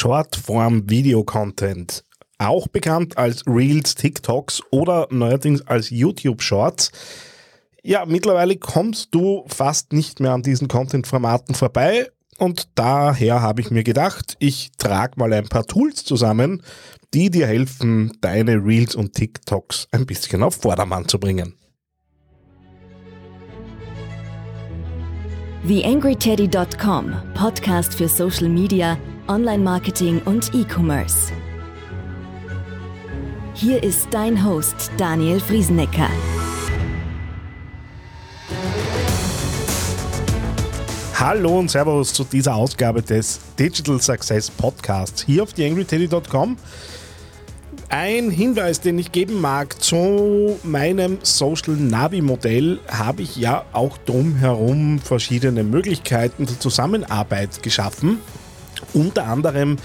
Shortform-Video-Content, auch bekannt als Reels, TikToks oder neuerdings als YouTube Shorts. Ja, mittlerweile kommst du fast nicht mehr an diesen Content-Formaten vorbei und daher habe ich mir gedacht, ich trage mal ein paar Tools zusammen, die dir helfen, deine Reels und TikToks ein bisschen auf Vordermann zu bringen. TheAngryTeddy.com, Podcast für Social Media, Online-Marketing und E-Commerce. Hier ist dein Host Daniel Friesenecker. Hallo und Servus zu dieser Ausgabe des Digital Success Podcasts hier auf TheAngryTeddy.com. Ein Hinweis, den ich geben mag zu meinem Social Navi Modell, habe ich ja auch drumherum verschiedene Möglichkeiten der Zusammenarbeit geschaffen. Unter anderem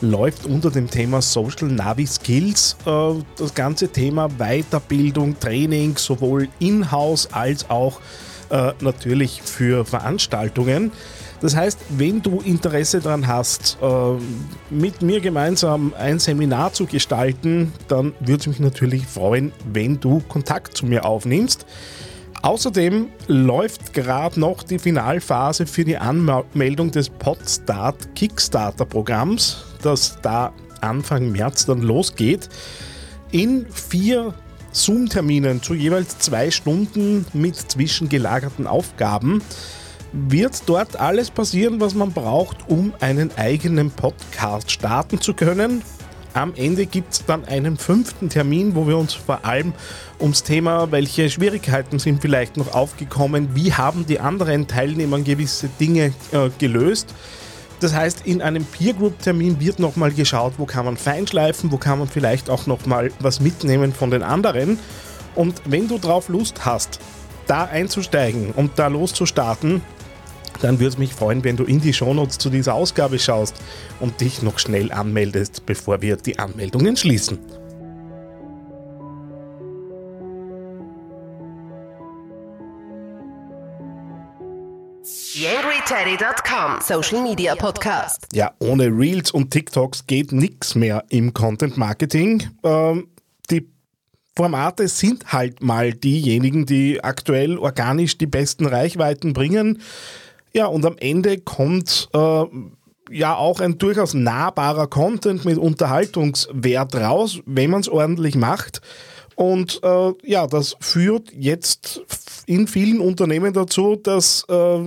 läuft unter dem Thema Social Navi Skills äh, das ganze Thema Weiterbildung, Training, sowohl in-house als auch äh, natürlich für Veranstaltungen. Das heißt, wenn du Interesse daran hast, äh, mit mir gemeinsam ein Seminar zu gestalten, dann würde es mich natürlich freuen, wenn du Kontakt zu mir aufnimmst. Außerdem läuft gerade noch die Finalphase für die Anmeldung des Podstart Kickstarter Programms, das da Anfang März dann losgeht. In vier Zoom-Terminen zu jeweils zwei Stunden mit zwischengelagerten Aufgaben wird dort alles passieren, was man braucht, um einen eigenen Podcast starten zu können. Am Ende gibt es dann einen fünften Termin, wo wir uns vor allem ums Thema, welche Schwierigkeiten sind vielleicht noch aufgekommen, wie haben die anderen Teilnehmer gewisse Dinge äh, gelöst. Das heißt, in einem Peer Group Termin wird nochmal geschaut, wo kann man feinschleifen, wo kann man vielleicht auch nochmal was mitnehmen von den anderen. Und wenn du drauf Lust hast, da einzusteigen und da loszustarten, dann würde es mich freuen, wenn du in die Shownotes zu dieser Ausgabe schaust und dich noch schnell anmeldest, bevor wir die Anmeldungen schließen. YangryTeddy.com Social Media Podcast. Ja, ohne Reels und TikToks geht nichts mehr im Content Marketing. Ähm, die Formate sind halt mal diejenigen, die aktuell organisch die besten Reichweiten bringen. Ja, und am Ende kommt äh, ja auch ein durchaus nahbarer Content mit Unterhaltungswert raus, wenn man es ordentlich macht. Und äh, ja, das führt jetzt in vielen Unternehmen dazu, dass äh,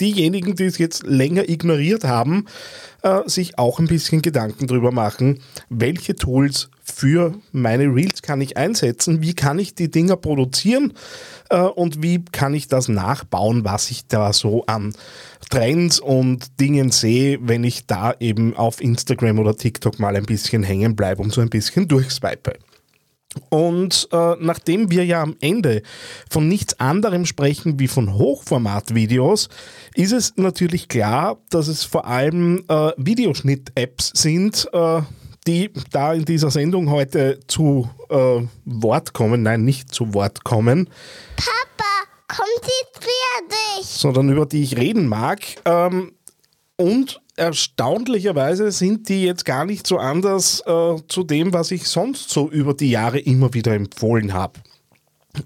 diejenigen, die es jetzt länger ignoriert haben, äh, sich auch ein bisschen Gedanken darüber machen, welche Tools für meine Reels kann ich einsetzen, wie kann ich die Dinger produzieren äh, und wie kann ich das nachbauen, was ich da so an Trends und Dingen sehe, wenn ich da eben auf Instagram oder TikTok mal ein bisschen hängen bleibe und so ein bisschen durchswipe. Und äh, nachdem wir ja am Ende von nichts anderem sprechen wie von Hochformat-Videos, ist es natürlich klar, dass es vor allem äh, Videoschnitt-Apps sind, äh, die da in dieser Sendung heute zu äh, Wort kommen. Nein, nicht zu Wort kommen. Papa, konzentrier dich! Sondern über die ich reden mag. Ähm, und erstaunlicherweise sind die jetzt gar nicht so anders äh, zu dem, was ich sonst so über die Jahre immer wieder empfohlen habe.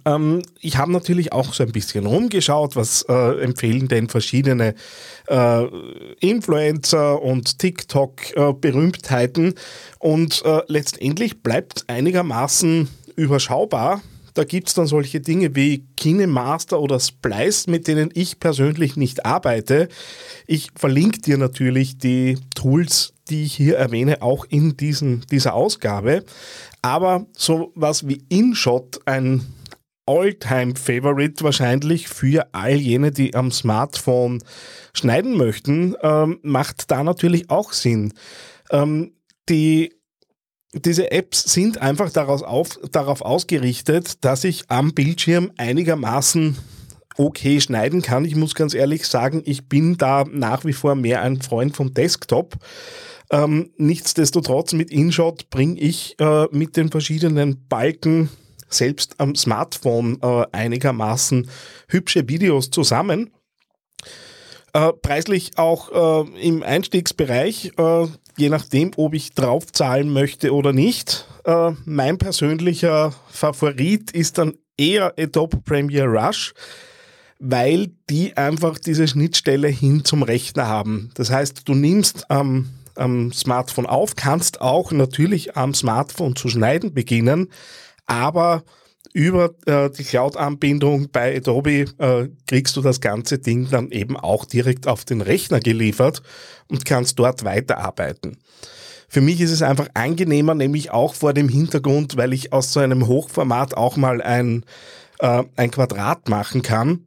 Ähm, ich habe natürlich auch so ein bisschen rumgeschaut, was äh, empfehlen denn verschiedene äh, Influencer und TikTok-Berühmtheiten und äh, letztendlich bleibt einigermaßen überschaubar da gibt es dann solche Dinge wie KineMaster oder Splice, mit denen ich persönlich nicht arbeite. Ich verlinke dir natürlich die Tools, die ich hier erwähne, auch in diesen, dieser Ausgabe. Aber sowas wie InShot, ein All-Time-Favorite wahrscheinlich für all jene, die am Smartphone schneiden möchten, ähm, macht da natürlich auch Sinn. Ähm, die diese Apps sind einfach daraus auf, darauf ausgerichtet, dass ich am Bildschirm einigermaßen okay schneiden kann. Ich muss ganz ehrlich sagen, ich bin da nach wie vor mehr ein Freund vom Desktop. Ähm, nichtsdestotrotz mit InShot bringe ich äh, mit den verschiedenen Balken selbst am Smartphone äh, einigermaßen hübsche Videos zusammen. Äh, preislich auch äh, im Einstiegsbereich, äh, je nachdem, ob ich draufzahlen möchte oder nicht. Äh, mein persönlicher Favorit ist dann eher Adobe Premiere Rush, weil die einfach diese Schnittstelle hin zum Rechner haben. Das heißt, du nimmst am, am Smartphone auf, kannst auch natürlich am Smartphone zu schneiden beginnen, aber über äh, die Cloud-Anbindung bei Adobe äh, kriegst du das ganze Ding dann eben auch direkt auf den Rechner geliefert und kannst dort weiterarbeiten. Für mich ist es einfach angenehmer, nämlich auch vor dem Hintergrund, weil ich aus so einem Hochformat auch mal ein, äh, ein Quadrat machen kann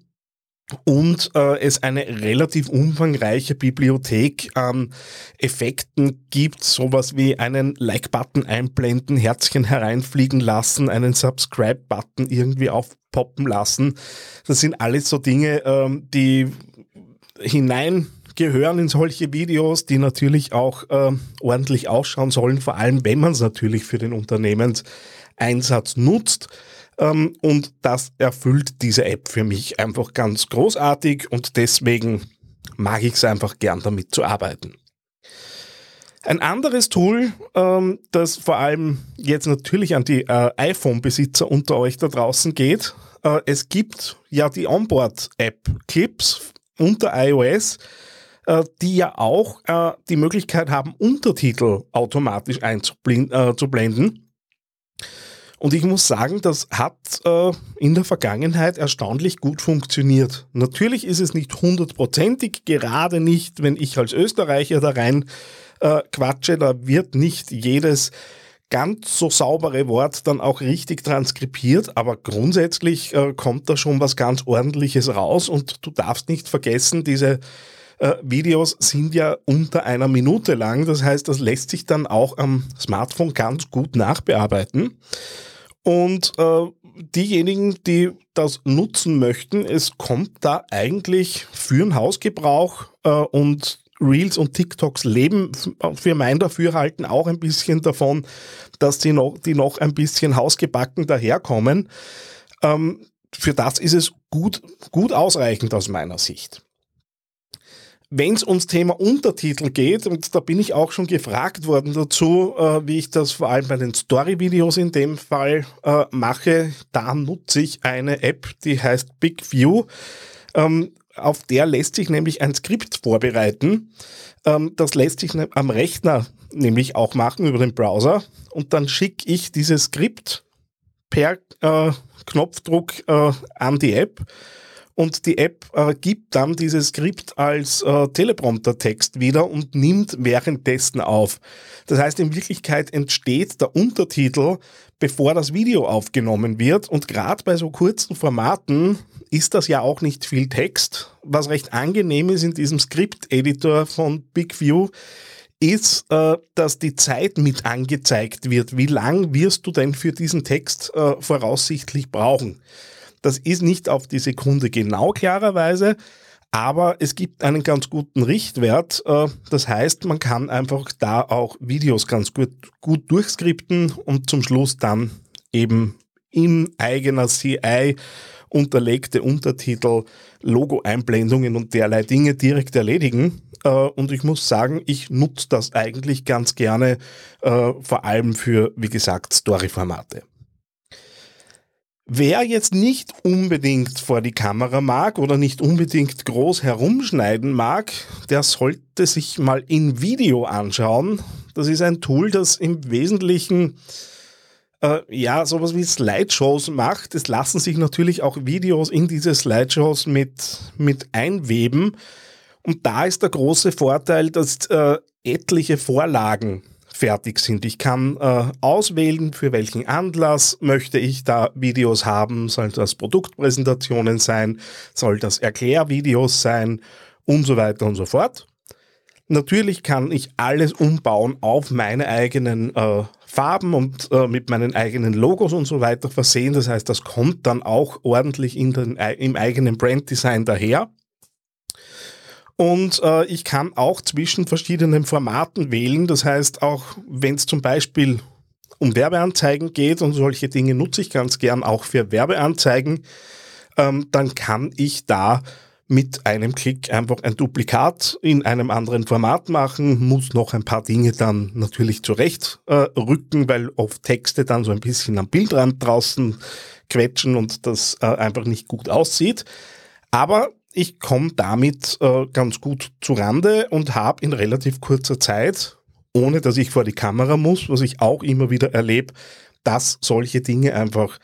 und äh, es eine relativ umfangreiche Bibliothek an Effekten gibt, sowas wie einen Like-Button einblenden, Herzchen hereinfliegen lassen, einen Subscribe-Button irgendwie aufpoppen lassen. Das sind alles so Dinge, ähm, die hineingehören in solche Videos, die natürlich auch äh, ordentlich ausschauen sollen, vor allem wenn man es natürlich für den Unternehmenseinsatz nutzt. Ähm, und das erfüllt diese App für mich einfach ganz großartig und deswegen mag ich es einfach gern damit zu arbeiten. Ein anderes Tool, ähm, das vor allem jetzt natürlich an die äh, iPhone-Besitzer unter euch da draußen geht, äh, es gibt ja die Onboard-App Clips unter iOS, äh, die ja auch äh, die Möglichkeit haben, Untertitel automatisch einzublenden. Und ich muss sagen, das hat äh, in der Vergangenheit erstaunlich gut funktioniert. Natürlich ist es nicht hundertprozentig, gerade nicht, wenn ich als Österreicher da rein äh, quatsche, da wird nicht jedes ganz so saubere Wort dann auch richtig transkribiert, aber grundsätzlich äh, kommt da schon was ganz ordentliches raus und du darfst nicht vergessen, diese äh, Videos sind ja unter einer Minute lang, das heißt, das lässt sich dann auch am Smartphone ganz gut nachbearbeiten. Und äh, diejenigen, die das nutzen möchten, es kommt da eigentlich für den Hausgebrauch äh, und Reels und TikToks leben für mein Dafürhalten auch ein bisschen davon, dass die noch, die noch ein bisschen hausgebacken daherkommen. Ähm, für das ist es gut, gut ausreichend aus meiner Sicht. Wenn es ums Thema Untertitel geht, und da bin ich auch schon gefragt worden dazu, äh, wie ich das vor allem bei den Story-Videos in dem Fall äh, mache, da nutze ich eine App, die heißt Big View. Ähm, auf der lässt sich nämlich ein Skript vorbereiten. Ähm, das lässt sich ne, am Rechner nämlich auch machen über den Browser. Und dann schicke ich dieses Skript per äh, Knopfdruck äh, an die App und die App äh, gibt dann dieses Skript als äh, Teleprompter-Text wieder und nimmt währenddessen auf. Das heißt, in Wirklichkeit entsteht der Untertitel, bevor das Video aufgenommen wird und gerade bei so kurzen Formaten ist das ja auch nicht viel Text. Was recht angenehm ist in diesem Skript-Editor von BigView, ist, äh, dass die Zeit mit angezeigt wird. Wie lang wirst du denn für diesen Text äh, voraussichtlich brauchen? Das ist nicht auf die Sekunde genau klarerweise, aber es gibt einen ganz guten Richtwert. Äh, das heißt, man kann einfach da auch Videos ganz gut, gut durchskripten und zum Schluss dann eben in eigener CI unterlegte Untertitel, Logo-Einblendungen und derlei Dinge direkt erledigen. Äh, und ich muss sagen, ich nutze das eigentlich ganz gerne, äh, vor allem für, wie gesagt, Story-Formate. Wer jetzt nicht unbedingt vor die Kamera mag oder nicht unbedingt groß herumschneiden mag, der sollte sich mal in Video anschauen. Das ist ein Tool, das im Wesentlichen äh, ja sowas wie Slideshows macht. Es lassen sich natürlich auch Videos in diese Slideshows mit, mit einweben. Und da ist der große Vorteil, dass äh, etliche Vorlagen fertig sind. Ich kann äh, auswählen, für welchen Anlass möchte ich da Videos haben. Soll das Produktpräsentationen sein? Soll das Erklärvideos sein? Und so weiter und so fort. Natürlich kann ich alles umbauen auf meine eigenen äh, Farben und äh, mit meinen eigenen Logos und so weiter versehen. Das heißt, das kommt dann auch ordentlich in den, im eigenen Branddesign daher. Und äh, ich kann auch zwischen verschiedenen Formaten wählen. Das heißt, auch wenn es zum Beispiel um Werbeanzeigen geht und solche Dinge nutze ich ganz gern auch für Werbeanzeigen, ähm, dann kann ich da mit einem Klick einfach ein Duplikat in einem anderen Format machen, muss noch ein paar Dinge dann natürlich zurecht äh, rücken, weil oft Texte dann so ein bisschen am Bildrand draußen quetschen und das äh, einfach nicht gut aussieht. Aber ich komme damit äh, ganz gut zu Rande und habe in relativ kurzer Zeit, ohne dass ich vor die Kamera muss, was ich auch immer wieder erlebe, dass solche Dinge einfach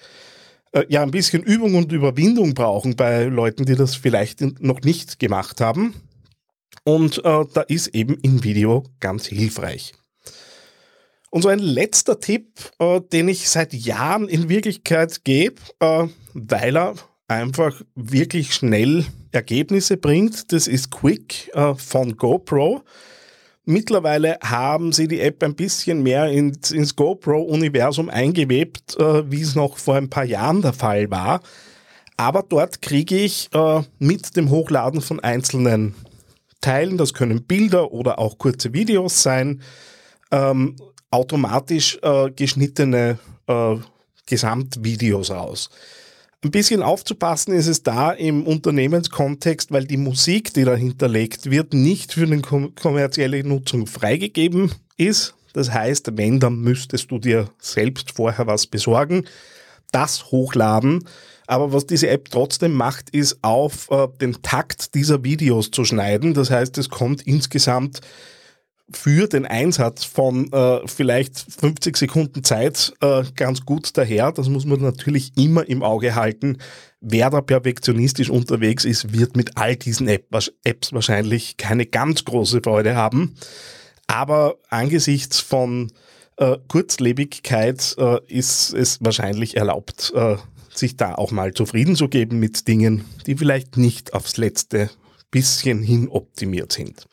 äh, ja ein bisschen Übung und Überwindung brauchen bei Leuten, die das vielleicht noch nicht gemacht haben. Und äh, da ist eben im Video ganz hilfreich. Und so ein letzter Tipp, äh, den ich seit Jahren in Wirklichkeit gebe, äh, weil er einfach wirklich schnell Ergebnisse bringt, das ist Quick äh, von GoPro. Mittlerweile haben sie die App ein bisschen mehr ins, ins GoPro-Universum eingewebt, äh, wie es noch vor ein paar Jahren der Fall war. Aber dort kriege ich äh, mit dem Hochladen von einzelnen Teilen, das können Bilder oder auch kurze Videos sein, ähm, automatisch äh, geschnittene äh, Gesamtvideos raus. Ein bisschen aufzupassen ist es da im Unternehmenskontext, weil die Musik, die dahinterlegt wird, nicht für eine kommerzielle Nutzung freigegeben ist. Das heißt, wenn, dann müsstest du dir selbst vorher was besorgen, das hochladen. Aber was diese App trotzdem macht, ist auf äh, den Takt dieser Videos zu schneiden. Das heißt, es kommt insgesamt für den Einsatz von äh, vielleicht 50 Sekunden Zeit äh, ganz gut daher. Das muss man natürlich immer im Auge halten. Wer da perfektionistisch unterwegs ist, wird mit all diesen App Apps wahrscheinlich keine ganz große Freude haben. Aber angesichts von äh, Kurzlebigkeit äh, ist es wahrscheinlich erlaubt, äh, sich da auch mal zufrieden zu geben mit Dingen, die vielleicht nicht aufs letzte bisschen hin optimiert sind.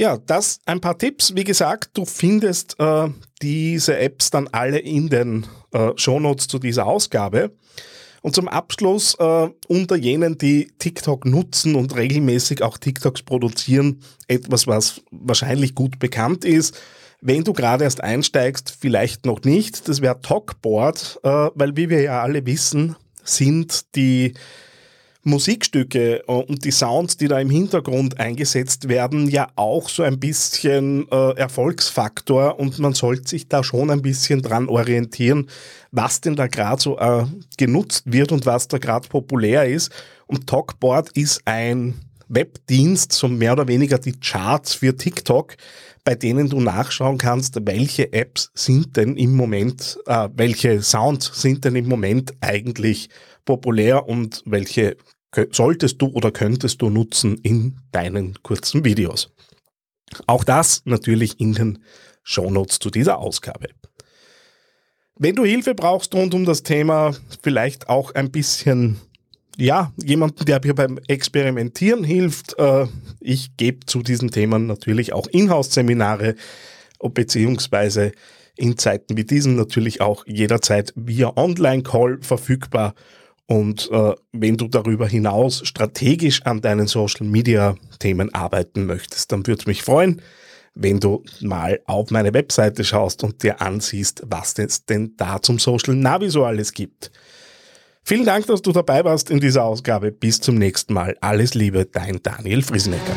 Ja, das ein paar Tipps. Wie gesagt, du findest äh, diese Apps dann alle in den äh, Shownotes zu dieser Ausgabe. Und zum Abschluss äh, unter jenen, die TikTok nutzen und regelmäßig auch TikToks produzieren, etwas, was wahrscheinlich gut bekannt ist. Wenn du gerade erst einsteigst, vielleicht noch nicht. Das wäre Talkboard, äh, weil wie wir ja alle wissen, sind die Musikstücke äh, und die Sounds, die da im Hintergrund eingesetzt werden, ja auch so ein bisschen äh, Erfolgsfaktor und man sollte sich da schon ein bisschen dran orientieren, was denn da gerade so äh, genutzt wird und was da gerade populär ist. Und Talkboard ist ein Webdienst, so mehr oder weniger die Charts für TikTok, bei denen du nachschauen kannst, welche Apps sind denn im Moment, äh, welche Sounds sind denn im Moment eigentlich populär und welche solltest du oder könntest du nutzen in deinen kurzen Videos. Auch das natürlich in den Shownotes zu dieser Ausgabe. Wenn du Hilfe brauchst rund um das Thema, vielleicht auch ein bisschen, ja, jemanden, der dir beim Experimentieren hilft. Äh, ich gebe zu diesen Themen natürlich auch Inhouse-Seminare, beziehungsweise in Zeiten wie diesen natürlich auch jederzeit via Online-Call verfügbar und äh, wenn du darüber hinaus strategisch an deinen Social-Media-Themen arbeiten möchtest, dann würde mich freuen, wenn du mal auf meine Webseite schaust und dir ansiehst, was es denn da zum Social Navi so alles gibt. Vielen Dank, dass du dabei warst in dieser Ausgabe. Bis zum nächsten Mal. Alles Liebe, dein Daniel Friesenecker.